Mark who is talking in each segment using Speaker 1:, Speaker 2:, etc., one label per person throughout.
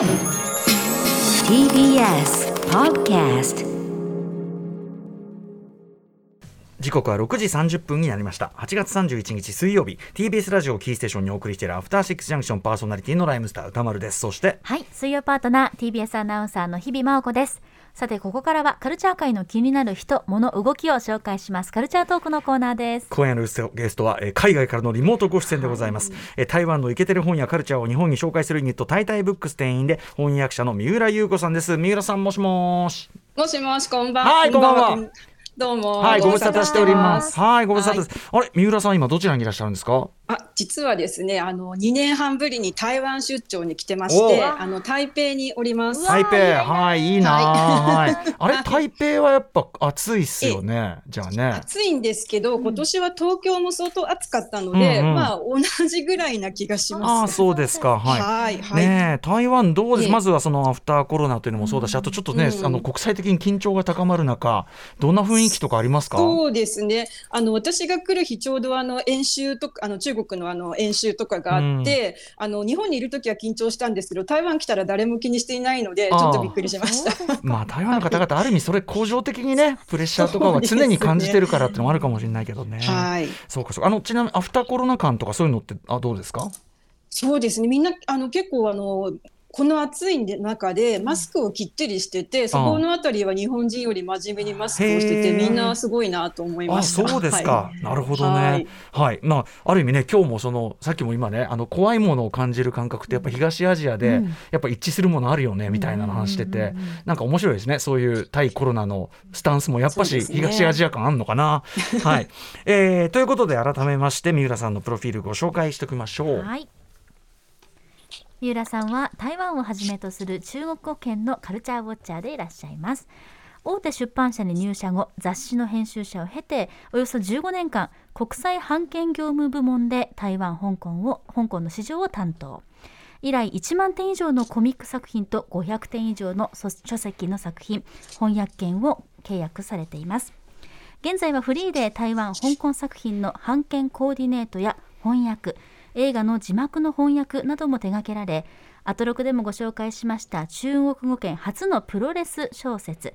Speaker 1: TBS Podcast
Speaker 2: 時刻は6時30分になりました。8月31日水曜日。TBS ラジオキーステーションにお送りしているアフターシックスジャンクションパーソナリティのライムスター歌丸です。そして
Speaker 3: はい、水曜パートナー TBS アナウンサーの日々真央子です。さてここからはカルチャー界の気になる人、物、動きを紹介します。カルチャートークのコーナーです。
Speaker 2: 今夜のゲストは、えー海外からのリモートご出演でございます、えー台湾のイケてる本やカルチャーを日本に紹介するユニットタイタイブックス店員で翻訳者の三浦優子さんです。三浦さんもしもーし。
Speaker 4: もしもし、こんばんは。
Speaker 2: はいこんばんは。
Speaker 4: どうも。
Speaker 2: はいご無沙汰しております。はいご無沙汰です、
Speaker 4: は
Speaker 2: あれ三浦さん今どちらにいらっしゃるんですか？
Speaker 4: あ、実はですね、あの2年半ぶりに台湾出張に来てまして、
Speaker 2: お
Speaker 4: あの台北におります。
Speaker 2: 台北はいいいな
Speaker 4: はい。
Speaker 2: は いあれ台北はやっぱ暑いっすよねじゃあね。
Speaker 4: 暑いんですけど、今年は東京も相当暑かったので、
Speaker 2: うんうん。
Speaker 4: まあ同じぐらいな気がし
Speaker 2: ああ
Speaker 4: ます。
Speaker 2: そうですか。はい。
Speaker 4: はい、はい。
Speaker 2: ねえ台湾どうです、
Speaker 4: ええ。
Speaker 2: まずはそのアフターコロナというのもそうだし、あとちょっとね、
Speaker 4: うん。
Speaker 2: あの国際的に緊張が高まる中、どんな雰囲気とかありますか？
Speaker 4: そうですね。あの私が来る日ちょうどあの演習とかあの中国のあの演習とかがあって、あの日本にいる時は緊張したんですけど、台湾来たら誰も気にしていないのでちょっとびっくりしました。
Speaker 2: まあ台湾の方々ある意味それ恒常的にね プレッシャーとかは常に感じてるからっていうのもあるかもしれないけどね。
Speaker 4: はい。
Speaker 2: そうかそうかあのちなみにアフターコロナ感とかそういうのってあどうですか？
Speaker 4: そうですね。みんなあの結構あのこの暑い中でマスクをきっちりしてて、そこのあたりは日本人より真面目にマスクをしてて、みんなすごいなと思いま
Speaker 2: あ
Speaker 4: した。
Speaker 2: そうですか、
Speaker 4: は
Speaker 2: なるほどね。
Speaker 4: は
Speaker 2: はい。い、まあある意味ね今日もそのさっきも今ねあの怖いものを感じる感覚ってやっぱ東アジアで、やっぱ一致するものあるよねみたいな話してて、なんか面白いですねそういう対コロナのスタンスもやっぱし東アジア感あんのかな。はい、えーということで改めまして三浦さんのプロフィールご紹介しておきましょう。
Speaker 3: はい。三浦さんは台湾をはじめとする中国語圏のカルチャーウォッチャーでいらっしゃいます。大手出版社に入社後、雑誌の編集者を経て、およそ15年間、国際版権業務部門で台湾、香港を、香港の市場を担当。以来1万点以上のコミック作品と500点以上の書籍の作品、翻訳権を契約されています。現在はフリーで台湾、香港作品の版権コーディネートや翻訳、映画の字幕の翻訳なども手掛けられ、アトロクでもご紹介しました中国語圏初のプロレス小説、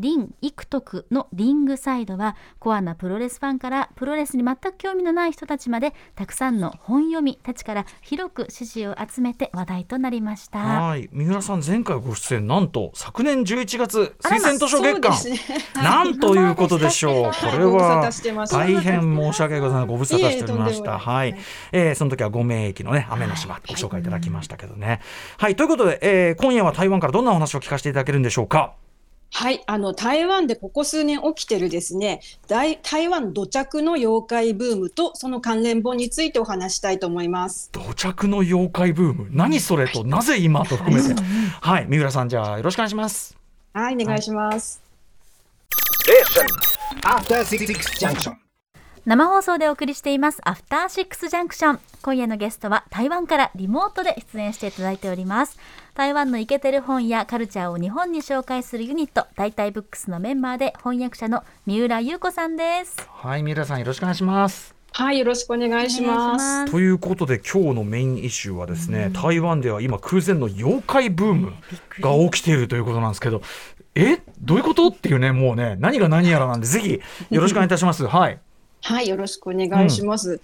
Speaker 3: リン・イクトクのリングサイドはコアなプロレスファンからプロレスに全く興味のない人たちまでたくさんの本読みたちから広く支持を集めて話題となりました。
Speaker 2: はい三浦さん前回ご出演なんと昨年11月推薦図書月間、なん ということでしょう。こ
Speaker 4: はい
Speaker 2: れは大変申し訳ございません。ご無沙汰しておりました。はい、えーその時はご名駅のね雨の島ご紹介いただきましたけどね。はい、ということで、えー今夜は台湾からどんなお話を聞かせていただけるんでしょうか。
Speaker 4: はい、あの台湾でここ数年起きてるですね、大台湾土着の妖怪ブームとその関連本についてお話したいと思います。
Speaker 2: 土着の妖怪ブーム、何それと、なぜ今と含めて？はい、三浦さんじゃあよろしくお願いします。
Speaker 4: はい、お願いします。
Speaker 5: After Six Junction.
Speaker 3: 生放送でお送りしていますアフターシックスジャンクション今夜のゲストは台湾からリモートで出演していただいております台湾のイケてる本やカルチャーを日本に紹介するユニット大体ブックスのメンバーで翻訳者の三浦優子さんです
Speaker 2: はい、三浦さんよろしくお願いします。
Speaker 4: はい、よろしくお願いします。
Speaker 3: します
Speaker 2: ということで今日のメインイシューはですね、台湾では今空前の妖怪ブームが起きているということなんですけど、え？どういうこと？っていうねもうね何が何やらなんでぜひよろしくお願いいたします。はい。
Speaker 4: はい、よろしくお願いします。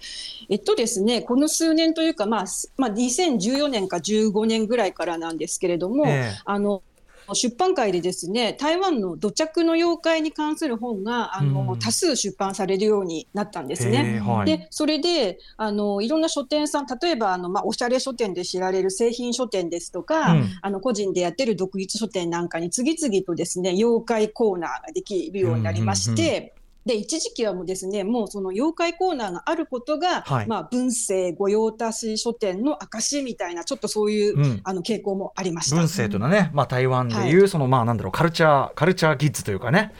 Speaker 4: えっとですね、この数年というか、まあ、すまあ、2014年か15年ぐらいからなんですけれども、
Speaker 2: ええ
Speaker 4: あの、出版界でですね、台湾の土着の妖怪に関する本が、あの、
Speaker 2: うん
Speaker 4: 多数出版されるようになったんですね。
Speaker 2: えーはい。
Speaker 4: でそれであのいろんな書店さん例えばあの、まあ、おしゃれ書店で知られる製品書店ですとか、
Speaker 2: うん
Speaker 4: あの個人でやってる独立書店なんかに次々とですね妖怪コーナーができるようになりまして。で一時期はもうですねもうその妖怪コーナーがあることが、
Speaker 2: はい。
Speaker 4: まあ、文政御用達書店の証みたいなちょっとそういう、
Speaker 2: うん。
Speaker 4: あの傾向もありました。
Speaker 2: 文政というのはね、まあ、台湾でいう、そのまあなんだろうカルチャーカルチャーキッズというかね。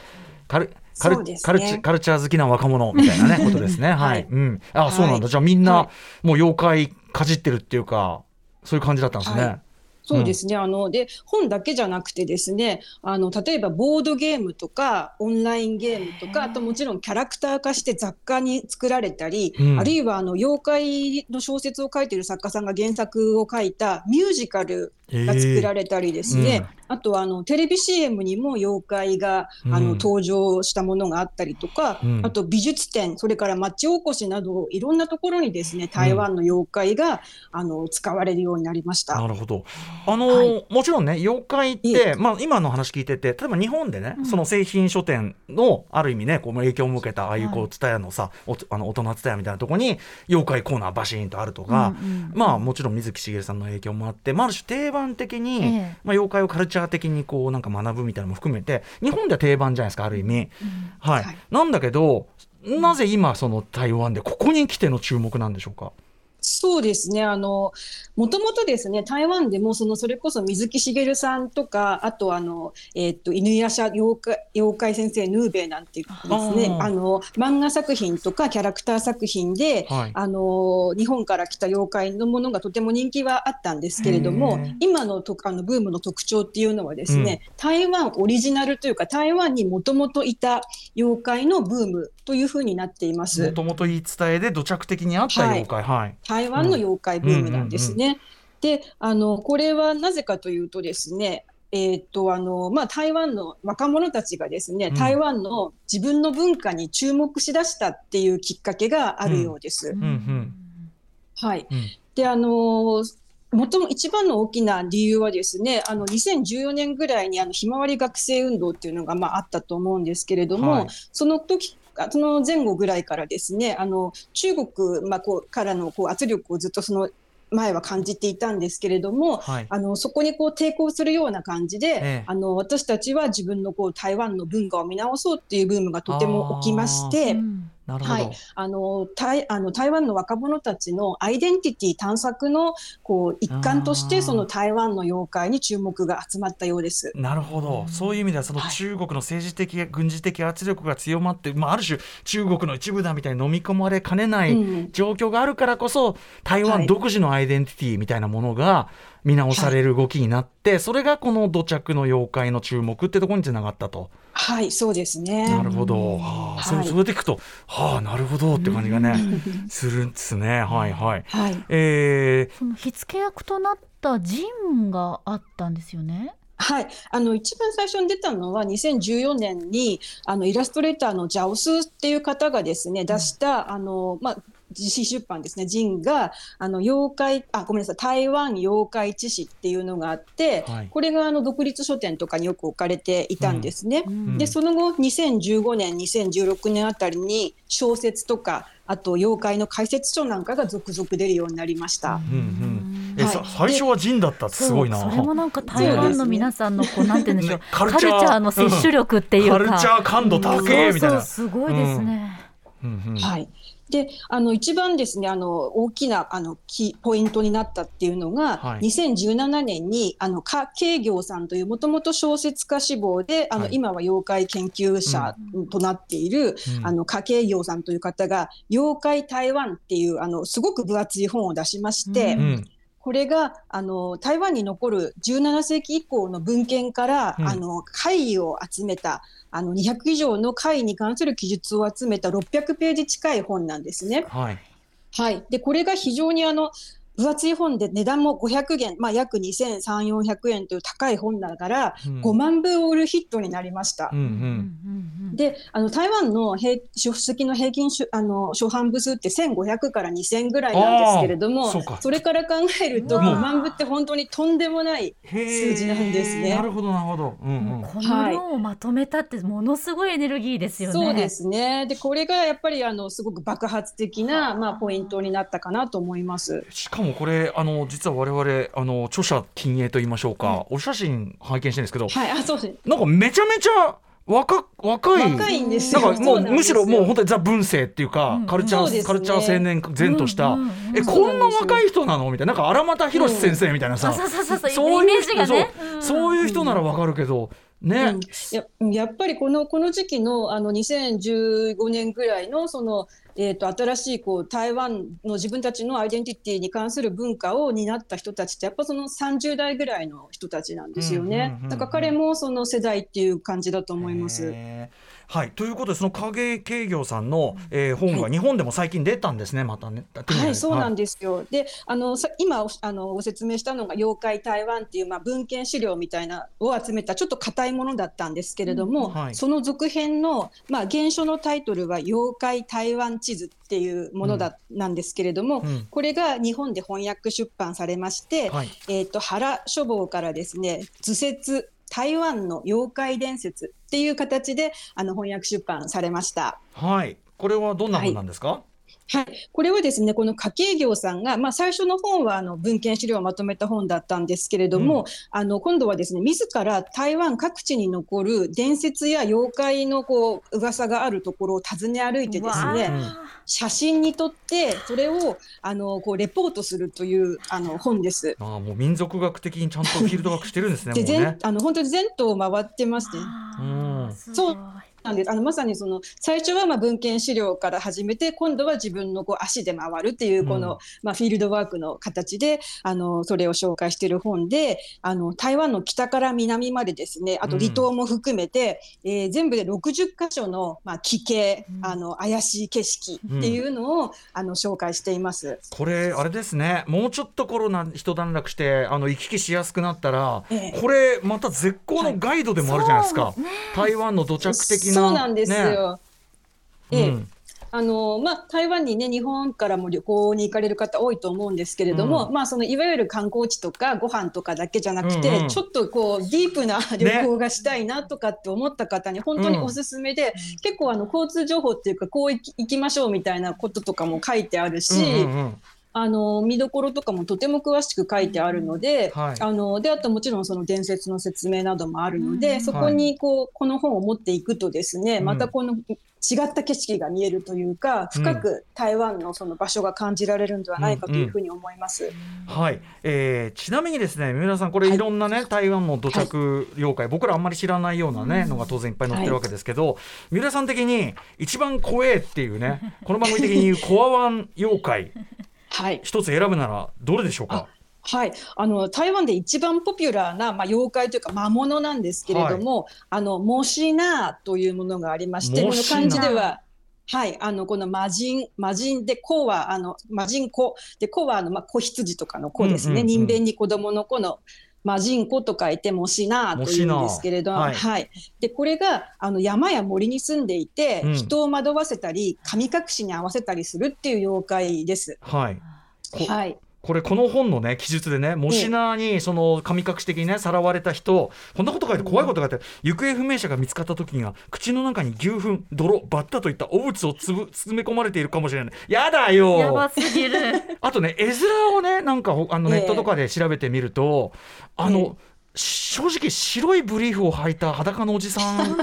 Speaker 2: カルカル
Speaker 4: ね。
Speaker 2: カルチカルチャー好きな若者みたいなねことですね。はい、
Speaker 4: はい。
Speaker 2: うん。あ、
Speaker 4: はい
Speaker 2: そうなんだ。じゃあみんな、
Speaker 4: は
Speaker 2: もう妖怪かじってるっていうか、そういう感じだったんですね。
Speaker 4: はいそうですね、あので本だけじゃなくてですねあの例えばボードゲームとかオンラインゲームとかあともちろんキャラクター化して雑貨に作られたり、
Speaker 2: うん。
Speaker 4: あるいはあの妖怪の小説を書いている作家さんが原作を書いたミュージカルが作られたりですね、
Speaker 2: え
Speaker 4: あとはあのテレビ CM にも妖怪があの、
Speaker 2: うん
Speaker 4: 登場したものがあったりとか、
Speaker 2: うん。
Speaker 4: あと美術展それから町おこしなどいろんなところにですね台湾の妖怪が、あの使われるようになりました。
Speaker 2: なるほど。あの、
Speaker 4: はい。
Speaker 2: もちろんね、妖怪っ
Speaker 4: い
Speaker 2: て、まあ、今の話聞いてて、例えば日本でね、その製品書店の、ある意味ね、こう影響を受けた、ああいうこう、ツタヤのさ、おあの大人ツタヤみたいなところに、妖怪コーナーバシーンとあるとか、
Speaker 3: うんうん。
Speaker 2: まあ、もちろん水木しげるさんの影響もあって、まあ、ある種定番的に、
Speaker 3: ええ。
Speaker 2: まあ、妖怪をカルチャー的にこう、なんか学ぶみたいなのも含めて、日本では定番じゃないですか、ある意味。はい。
Speaker 4: はい
Speaker 2: なんだけど、なぜ今、その台湾で、ここに来ての注目なんでしょうか？
Speaker 4: そうですね。あの、もともとですね、台湾でも、その、それこそ水木しげるさんとか、あと、あの、えっと、犬夜叉妖怪、妖怪先生ヌーベイなんていうですね
Speaker 2: あ、
Speaker 4: の、漫画作品とかキャラクター作品で、
Speaker 2: はい
Speaker 4: あの、日本から来た妖怪のものがとても人気はあったんですけれども今のとあのブームの特徴っていうのはですね、台湾オリジナルというか、台湾にもともといた妖怪のブームというふうになっています。
Speaker 2: もともと言い伝えで土着的にあった妖怪。はい。
Speaker 4: 台湾の妖怪ブームなんですね。であのこれはなぜかというとですねえーっとあのまあ、台湾の若者たちがですね、
Speaker 2: うん。
Speaker 4: 台湾の自分の文化に注目しだしたっていうきっかけがあるようです。
Speaker 2: んうん
Speaker 4: はい、
Speaker 2: うん。
Speaker 4: であのもとも一番の大きな理由はですねあの2014年ぐらいにあのひまわり学生運動っていうのが、まあ、あったと思うんですけれども、
Speaker 2: はい。
Speaker 4: その時あその前後ぐらいからですねあの中国、まあ、こうからのこう圧力をずっとその前は感じていたんですけれども、
Speaker 2: はい。
Speaker 4: あのそこにこう抵抗するような感じで、
Speaker 2: ええ
Speaker 4: あの私たちは自分のこう台湾の文化を見直そうっていうブームがとても起きまして。
Speaker 3: うん
Speaker 2: なるほど。
Speaker 4: はい。あの台あの台湾の若者たちのアイデンティティ探索のこう一環としてその台湾の妖怪に注目が集まったようです。
Speaker 2: なるほど、そういう意味ではその
Speaker 4: はい。
Speaker 2: 中国の政治的、軍事的圧力が強まって、まあ、ある種中国の一部だみたいに飲み込まれかねない
Speaker 4: うん。
Speaker 2: 状況があるからこそ、台
Speaker 4: はい。
Speaker 2: 湾独自のアイデンティティみたいなものが見直される動きになって、それがこの土着の妖怪の注目ってところにつながったと。
Speaker 4: はい、そうですね。
Speaker 2: なるほど、はあそれ
Speaker 4: はい
Speaker 2: それでいくと、はあ、なるほどって感じがね、するんですね。はいはい。
Speaker 4: はい。
Speaker 2: えー
Speaker 3: その火付け役となったジンがあったんですよね。
Speaker 4: はい、あの一番最初に出たのは2014年にあのイラストレーターのジャオスっていう方がですね出した、あのまあ自費出版ですね、ジンがあの妖怪あごめんなさい。台湾妖怪知識っていうのがあって、
Speaker 2: はい。
Speaker 4: これがあの独立書店とかによく置かれていたんですね。
Speaker 2: ん。
Speaker 4: でその後2015年2016年あたりに小説とかあと妖怪の解説書なんかが続々出るようになりました。
Speaker 2: うん。うんえ
Speaker 4: はい。
Speaker 2: さ最初はジンだったってすごいな。
Speaker 3: そうそれもなんか台湾の皆さんのこうなんて言うんでしょう、
Speaker 2: ねカ
Speaker 3: カルチ
Speaker 2: ルチャー
Speaker 3: の摂取力っていうか、
Speaker 2: カルチャー感度高えみたいな。
Speaker 3: そうそうすごいですね。
Speaker 2: うんうん。
Speaker 4: はい。で、あの一番ですね、あの大きなあのキポイントになったっていうのが、
Speaker 2: はい。
Speaker 4: 2017年にあの加慶行さんというもともと小説家志望で、あの、
Speaker 2: はい。
Speaker 4: 今は妖怪研究者となっている、
Speaker 2: うん。
Speaker 4: あの加慶行さんという方が妖怪台湾っていうあのすごく分厚い本を出しまして。
Speaker 3: うん
Speaker 2: うん
Speaker 4: これがあの台湾に残る17世紀以降の文献から、
Speaker 2: うん
Speaker 4: あの怪異を集めたあの200以上の怪異に関する記述を集めた600ページ近い本なんですね。
Speaker 2: はい。
Speaker 4: はい、でこれが非常にあの分厚い本で値段も500元、まあ、約2300400円という高い本ながら、
Speaker 2: うん
Speaker 4: 5万部を売るヒットになりました。
Speaker 2: うんう
Speaker 3: うんうんん
Speaker 4: であの台湾の平書籍の平均しあの初版部数って1500から2000ぐらいなんですけれども
Speaker 2: そ
Speaker 4: れから考えると
Speaker 3: うわ
Speaker 4: 5万部って本当にとんでもない数字なんですね。
Speaker 2: なるほどなるほど。うんうん。
Speaker 3: この量をまとめたってものすごいエネルギーですよね。
Speaker 4: そうですね。でこれがやっぱりあのすごく爆発的な、まあ、ポイントになったかなと思います。
Speaker 2: しかもこれあの実は我々あの著者禁影と言いましょうか、お写真拝見してるんですけど、
Speaker 4: はい、あそうです
Speaker 2: なんかめちゃめちゃ若若い。
Speaker 4: 若いんですよ。
Speaker 2: なんかも
Speaker 4: そう
Speaker 2: むしろもう本当にザ文生っていうか、
Speaker 3: うん。
Speaker 2: カルチャー、
Speaker 4: ね。
Speaker 2: カルチャー青年前とした、
Speaker 3: うんうんうん
Speaker 2: えこんな若い人なのみたいな。なんか荒俣宏先生みたいなさ、
Speaker 3: う
Speaker 2: いそう。いうる人ならわかるけど、ね、
Speaker 4: うんややっぱりこのこの時期のあの2015年ぐらいのその、えー、と新しいこう台湾の自分たちのアイデンティティに関する文化を担った人たちってやっぱその30代ぐらいの人たちなんですよね
Speaker 2: うんうんうんうん。
Speaker 4: だから彼もその世代っていう感じだと思います。
Speaker 2: はい、ということでその影慶業さんの、えー本が日本でも最近出たんですねまたね。
Speaker 4: はい、そうなん
Speaker 2: で
Speaker 4: ですよ。で、あのさ今おあのご説明したのが妖怪台湾っていうまあ文献資料みたいなを集めたちょっと硬いものだったんですけれども、
Speaker 2: うん。はい。
Speaker 4: その続編のまあ原書のタイトルは妖怪台湾地図っていうものだ、なんですけれども、
Speaker 2: うん。
Speaker 4: これが日本で翻訳出版されまして、
Speaker 2: はい。
Speaker 4: えっ、と原書房からですね図説台湾の妖怪伝説っていう形であの翻訳出版されました。
Speaker 2: はい、これはどんな本なんですか？
Speaker 4: はい、これはですね、この家計業さんが、まあ、最初の本はあの文献資料をまとめた本だったんですけれども、
Speaker 2: うん
Speaker 4: あの今度はですね、自ら台湾各地に残る伝説や妖怪のこう噂があるところを訪ね歩いてです
Speaker 3: わ
Speaker 4: ね、
Speaker 3: あ
Speaker 4: 写真に撮って、それをあのこうレポートするというあの本です。
Speaker 2: ああもう民族学的にちゃんとフィールドワークしてるんですね。
Speaker 4: で、
Speaker 2: もうね
Speaker 4: 全。あの本当に全島を回ってますね。
Speaker 3: あ
Speaker 2: うん
Speaker 4: そうなんです。あのまさにその最初はまあ文献資料から始めて今度は自分のこう足で回るっていうこの、
Speaker 2: うん。
Speaker 4: まあ、フィールドワークの形であのそれを紹介している本であの台湾の北から南までですねあと離島も含めて、えー全部で60箇所の、まあ、奇景、
Speaker 3: うん。
Speaker 4: あの怪しい景色っていうのを、あの紹介しています。
Speaker 2: これあれですね。もうちょっとコロナ一段落してあの行き来しやすくなったら、
Speaker 4: ええ。
Speaker 2: これまた絶好のガイドでもあるじゃないですか、台湾の土着的な。
Speaker 4: そうなんです
Speaker 2: ね。
Speaker 4: よ。ええ。
Speaker 2: うん。
Speaker 4: あのまあ、台湾にね日本からも旅行に行かれる方多いと思うんですけれども、
Speaker 2: うん。
Speaker 4: まあ、そのいわゆる観光地とかご飯とかだけじゃなくて、
Speaker 2: うんうん。
Speaker 4: ちょっとこうディープな旅行がしたいなとかって思った方に本当におすすめで、結構あの交通情報っていうかこう行き行きましょうみたいなこととかも書いてあるし、
Speaker 2: うんうんうん
Speaker 4: あの見どころとかもとても詳しく書いてあるので、
Speaker 2: はい。
Speaker 4: あのであともちろんその伝説の説明などもあるので、
Speaker 3: うん。
Speaker 4: そこにこうこの本を持っていくとですね、
Speaker 2: うん。
Speaker 4: またこの違った景色が見えるというか深く台湾のその場所が感じられるんではないかというふうに思います。
Speaker 2: はい、えーちなみにですね三浦さんこれ
Speaker 4: はい。
Speaker 2: いろんなね、台湾の土着妖怪、僕らあんまり知らないようなね、のが当然いっぱい載ってるわけですけど、三浦さん的に一番怖えっていうねこの番組的に言うコアワン妖怪
Speaker 4: はい。
Speaker 2: 一つ選ぶならどれでしょうか？
Speaker 4: はい、あの台湾で一番ポピュラーな、まあ、妖怪というか魔物なんですけれども、あのモシナーというものがありましてこの漢字でははい、あのこの魔人魔人で子はあの魔人子。で子はあのまあ子羊とかの子ですね、
Speaker 2: うんうんうん
Speaker 4: 人弁に子供の子の魔人子と書いてモシナーというんですけれど
Speaker 2: モシナーは
Speaker 4: はいい、でこれがあの山や森に住んでいて、
Speaker 2: うん。
Speaker 4: 人を惑わせたり神隠しに合わせたりするっていう妖怪です。
Speaker 2: はい。こ
Speaker 4: はい、
Speaker 2: これこの本のね記述でねモシナーにその神隠し的にねさらわれた人こんなこと書いて怖いこと書いて行方不明者が見つかった時には口の中に牛糞泥バッタといった汚物をつぶ詰め込まれているかもしれない。やだよ！
Speaker 3: やばすぎる。
Speaker 2: あとね絵面をねなんかほあの
Speaker 4: ええ
Speaker 2: ネットとかで調べてみると、あの、
Speaker 4: え
Speaker 2: 正直白いブリーフを履いた裸のおじさん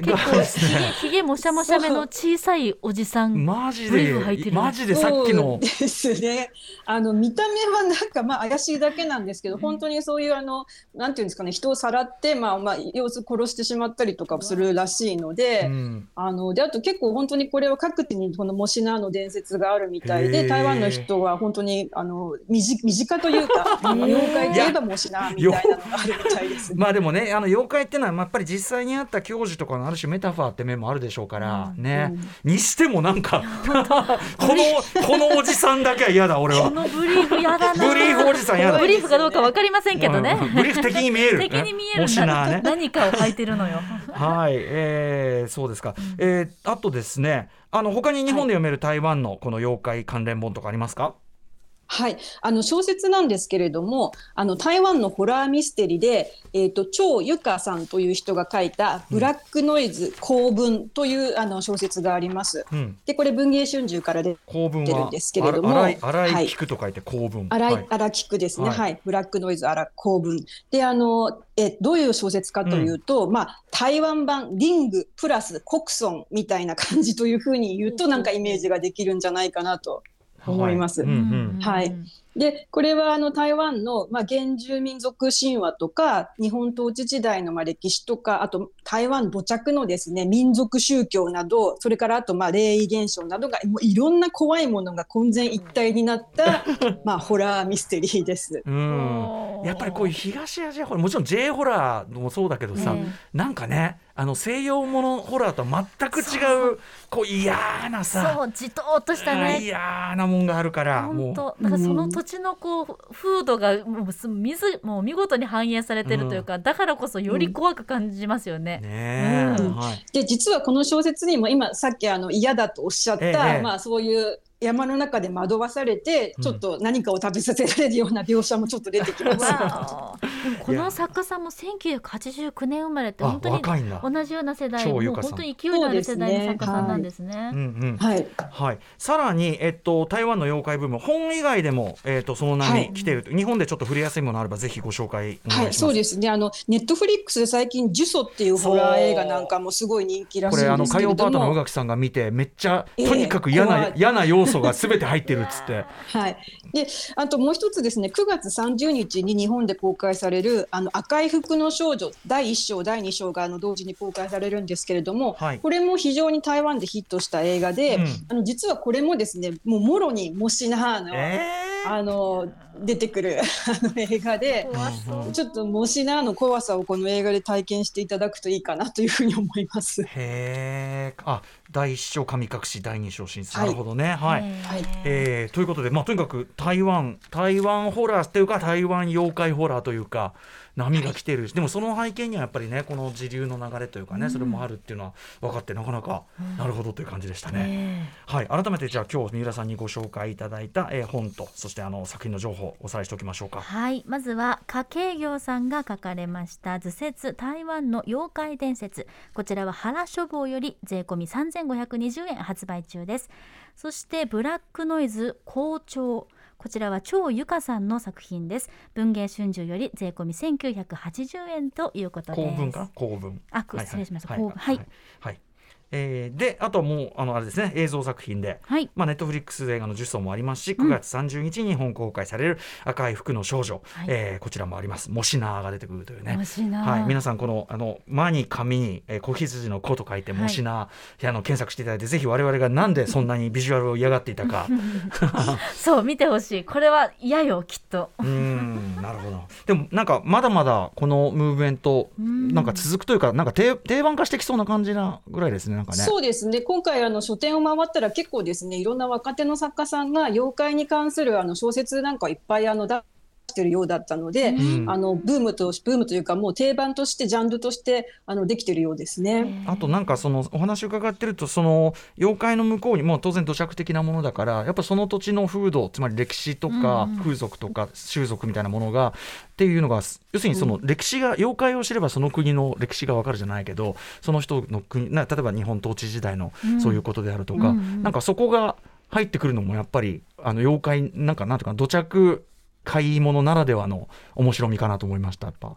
Speaker 3: 結
Speaker 2: が
Speaker 3: 構ひげひげもしゃもしゃめの小さいおじさん。
Speaker 2: マジ
Speaker 3: ブリー
Speaker 2: で
Speaker 3: フ履いてる
Speaker 2: マジでさっきの
Speaker 4: ですね。あの見た目はなんかまあ怪しいだけなんですけど、本当にそういうあのなんていうんですかね、人をさらってまあまあ様子殺してしまったりとかするらしいので、
Speaker 2: うん
Speaker 4: あのであと結構本当にこれは各地にこのモシナーの伝説があるみたいで、台湾の人は本当にあの身近身近というか、あの妖怪といえばモシナーみたいなのがあるみたいですね。
Speaker 2: まあでもねあの妖怪っていうのはまあやっぱり実際にあった教授とかのある種メタファーって面もあるでしょうから、ね、にしてもなんか このこのおじさんだけは嫌だ俺
Speaker 3: こ
Speaker 2: は
Speaker 3: のブリーフやだな。
Speaker 2: ブリーフおじさん嫌だ。
Speaker 3: ブリーフかどうかわかりませんけどね。
Speaker 2: うん。ブリーフ的に見える。
Speaker 3: 敵に見える
Speaker 2: も
Speaker 3: んだ、
Speaker 2: ね。
Speaker 3: 何かを履いてるのよ。
Speaker 2: はい、えー、そうですか、えー、あとですねあの他に日本で読める台湾のこの妖怪関連本とかありますか、
Speaker 4: はい、あの小説なんですけれども、あの台湾のホラーミステリで、えっ、と張由香さんという人が書いたブラックノイズ公文というあの小説があります。
Speaker 2: うん、
Speaker 4: で、これ文藝春秋から出るんですけれども
Speaker 2: 荒い
Speaker 4: はい。
Speaker 2: 聞くと書いて公文、
Speaker 4: 荒
Speaker 2: はい。
Speaker 4: い荒聞くですね、
Speaker 2: は
Speaker 4: はい。い、ブラックノイズ荒公文。で、あのえどういう小説かというと、まあ台湾版リングプラスコクソンみたいな感じというふうに言うと、なんかイメージができるんじゃないかなと。思います。
Speaker 2: はい。うんうん
Speaker 4: はいでこれはあの台湾の、まあ、原住民族神話とか日本統治時代のまあ歴史とかあと台湾土着のですね民族宗教などそれからあとまあ霊異現象などがもういろんな怖いものが混然一体になった、まあ、ホラーミステリーです。
Speaker 2: うん、やっぱりこういう東アジアホラーもちろん J ホラーもそうだけどさ、
Speaker 3: え
Speaker 2: なんかねあの西洋ものホラーとは全く違うこう嫌なさ。
Speaker 3: そうじとっとしたね。
Speaker 2: 嫌なもんがあるからも
Speaker 3: 本
Speaker 2: う
Speaker 3: 当だからその土地のこう風土がもうす水もう見事に反映されてるというか、だからこそより怖く感じますよね。
Speaker 2: ね
Speaker 4: で実はこの小説にも今さっきあの嫌だとおっしゃった、
Speaker 2: ええ。
Speaker 4: まあ、そういう山の中で惑わされて
Speaker 2: うん。
Speaker 4: ちょっと何かを食べさせられるような描写もちょっと出てきます。
Speaker 3: わあ でもこの作家さんも1989年生まれって
Speaker 2: あ
Speaker 3: 本当に。同じような世代もう本当に勢いのある世代の作家さんなんですね。
Speaker 2: うんうん
Speaker 4: はい、
Speaker 2: はい、さらに、えっと、台湾の妖怪ブーム本以外でも、えっと、その波来ていると、日本でちょっと触れやすいものあればぜひご紹介お願いします。
Speaker 4: はい、そうですね。あのネットフリックスで最近ジュソっていうホラー映画なんかもすごい人気らしいん
Speaker 2: これあの
Speaker 4: ですけれど
Speaker 2: 火曜パートの宇
Speaker 4: も、
Speaker 2: 垣さんが見てめっちゃ
Speaker 4: ええ
Speaker 2: とにかく嫌な、嫌な要素がすべて入ってるっつって。
Speaker 4: はい。で、あともう一つですね、9月30日に日本で公開されるあの赤い服の少女第1章第2章があの同時に公開されるんですけれども、
Speaker 2: はい
Speaker 4: これも非常に台湾でヒットした映画で、
Speaker 2: うん
Speaker 4: あの実はこれもですね、もうもろにモシナーの、
Speaker 2: え
Speaker 4: あの出てくる あの映画で。
Speaker 3: 怖そう。
Speaker 4: ちょっとモシナーの怖さをこの映画で体験していただくといいかなというふうに思います。
Speaker 2: へえあ第一章神隠し第二章進出、
Speaker 4: はい。
Speaker 2: なるほどね。はい。
Speaker 4: はい。
Speaker 2: えーということで、まあ、とにかく台湾台湾ホラーというか台湾妖怪ホラーというか波が来てる。し、でもその背景にはやっぱりねこの時流の流れというかね、それもあるっていうのは分かってなかなか、なるほどという感じでしたね。
Speaker 3: ね
Speaker 2: はい、改めてじゃあ今日三浦さんにご紹介いただいた、えー本とそしてあの作品の情報をおさらいしておきましょうか。
Speaker 3: はい。まずは家計業さんが書かれました図説台湾の妖怪伝説。こちらは原書房より税込み3520円発売中です。そしてブラックノイズ校長こちらは超ゆかさんの作品です。文芸春秋より税込み1980円ということです。
Speaker 2: 公文か？な公文。
Speaker 3: あく失礼しました。
Speaker 2: はい。
Speaker 3: はい。
Speaker 2: はい。はいえーであとはもうあのあれですね映像作品で。
Speaker 3: はい。
Speaker 2: まあ、ネットフリックス映画の受賞もありますし、9月30日に本公開される赤い服の少女、
Speaker 3: はい。
Speaker 2: えーこちらもあります。モシナーが出てくるというね。はい、皆さんこのあの間に紙に、えー、子羊の子と書いて
Speaker 3: はい。
Speaker 2: モシナー、あの検索していただいてぜひ我々がなんでそんなにビジュアルを嫌がっていたか。
Speaker 3: そう見てほしい。これは嫌よきっと。
Speaker 2: うーんなるほど。でもなんかまだまだこのムーブメント
Speaker 3: ん。
Speaker 2: なんか続くというかなんか定定番化してきそうな感じなぐらいですねなんかね。
Speaker 4: そうですね今回あの書店を回ったら結構ですねいろんな若手の作家さんが妖怪に関するあの小説なんかいっぱいあの出してるようだったので、
Speaker 2: うん。
Speaker 4: あのブームとブームというかもう定番としてジャンルとしてあのできてるようですね。
Speaker 2: あとなんかそのお話伺ってるとその妖怪の向こうにもう当然土着的なものだからやっぱその土地の風土つまり歴史とか風俗とか習俗みたいなものがっていうのが要するにその歴史が妖怪を知ればその国の歴史がわかるじゃないけどその人の国な例えば日本統治時代の
Speaker 3: うん。
Speaker 2: そういうことであるとか、
Speaker 3: うんうん
Speaker 2: なんかそこが入ってくるのもやっぱりあの妖怪なんかなんていうか土着買い物ならではの面白みかなと思いましたやっぱ。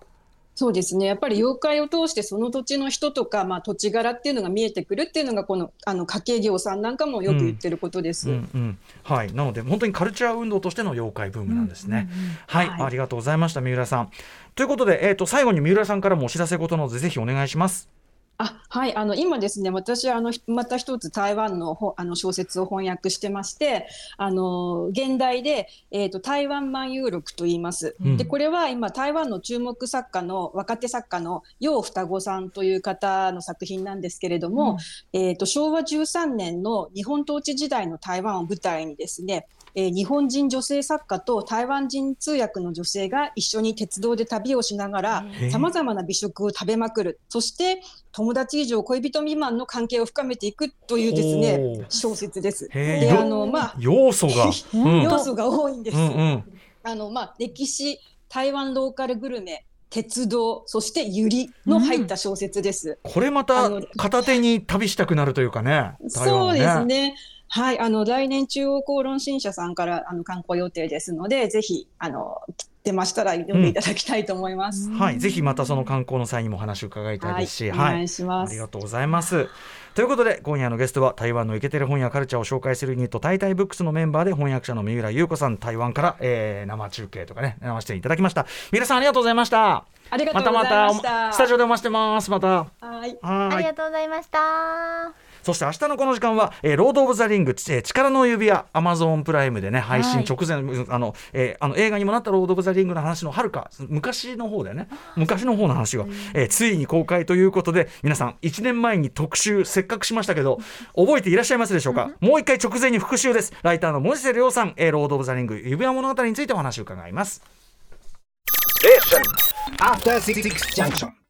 Speaker 4: そうですねやっぱり妖怪を通してその土地の人とか、まあ、土地柄っていうのが見えてくるっていうのがこのあの家計業さんなんかもよく言ってることです。
Speaker 2: うんうんはい、なので本当にカルチャー運動としての妖怪ブームなんですね。はい、
Speaker 4: はい
Speaker 2: ありがとうございました三浦さん。ということで、えー、と最後に三浦さんからもお知らせ事なのでぜひお願いします。
Speaker 4: あはいあの今ですね私はあのひまた一つ台湾のほあの小説を翻訳してましてあの現代で、えー、と台湾万有録と言います、
Speaker 2: うん。
Speaker 4: でこれは今台湾の注目作家の若手作家の楊双子さんという方の作品なんですけれども、えー、と昭和13年の日本統治時代の台湾を舞台にですねえー日本人女性作家と台湾人通訳の女性が一緒に鉄道で旅をしながらさまざまな美食を食べまくるそして友達以上恋人未満の関係を深めていくというです
Speaker 2: お
Speaker 4: ね
Speaker 2: ー
Speaker 4: 小説です。であのまあ
Speaker 2: 要素が、うん
Speaker 4: 要素が多いんです。
Speaker 2: うんうん、
Speaker 4: あのまあ歴史台湾ローカルグルメ鉄道そしてユリの入った小説です。
Speaker 2: これまた片手に旅したくなるというかね。台湾
Speaker 4: そう
Speaker 2: は
Speaker 4: ですね。はい、あの来年中央公論新社さんからあの観光予定ですので、ぜひあの出ましたら読んでいただきたいと思います。
Speaker 2: はい、ぜひまたその観光の際にも話を伺いたいですし、
Speaker 4: はいお願いします。
Speaker 2: ありがとうございます。ということで今夜のゲストは台湾のイケてる本やカルチャーを紹介するユニットタイタイブックスのメンバーで翻訳者の三浦優子さん台湾から、えー生中継とかね生出演いただきました。三浦さんありがとうございました。
Speaker 4: ありがとうございました。
Speaker 2: またまたスタジオでお待ちしてます。また。
Speaker 4: はい。
Speaker 2: はい。
Speaker 3: ありがとうございました。
Speaker 2: そして明日のこの時間は、えーロード・オブ・ザ・リング、えー力の指輪、アマゾンプライムでね、配信直前、あの、えーあの映画にもなったロード・オブ・ザ・リングの話のはるか、昔の方でね、昔の方の話が、えーついに公開ということで、皆さん、1年前に特集、せっかくしましたけど、覚えていらっしゃいますでしょうか、もう一回直前に復習です。ライターの森瀬亮さん、えーロード・オブ・ザ・リング、指輪物語についてお話を伺います。
Speaker 5: After Six Junction.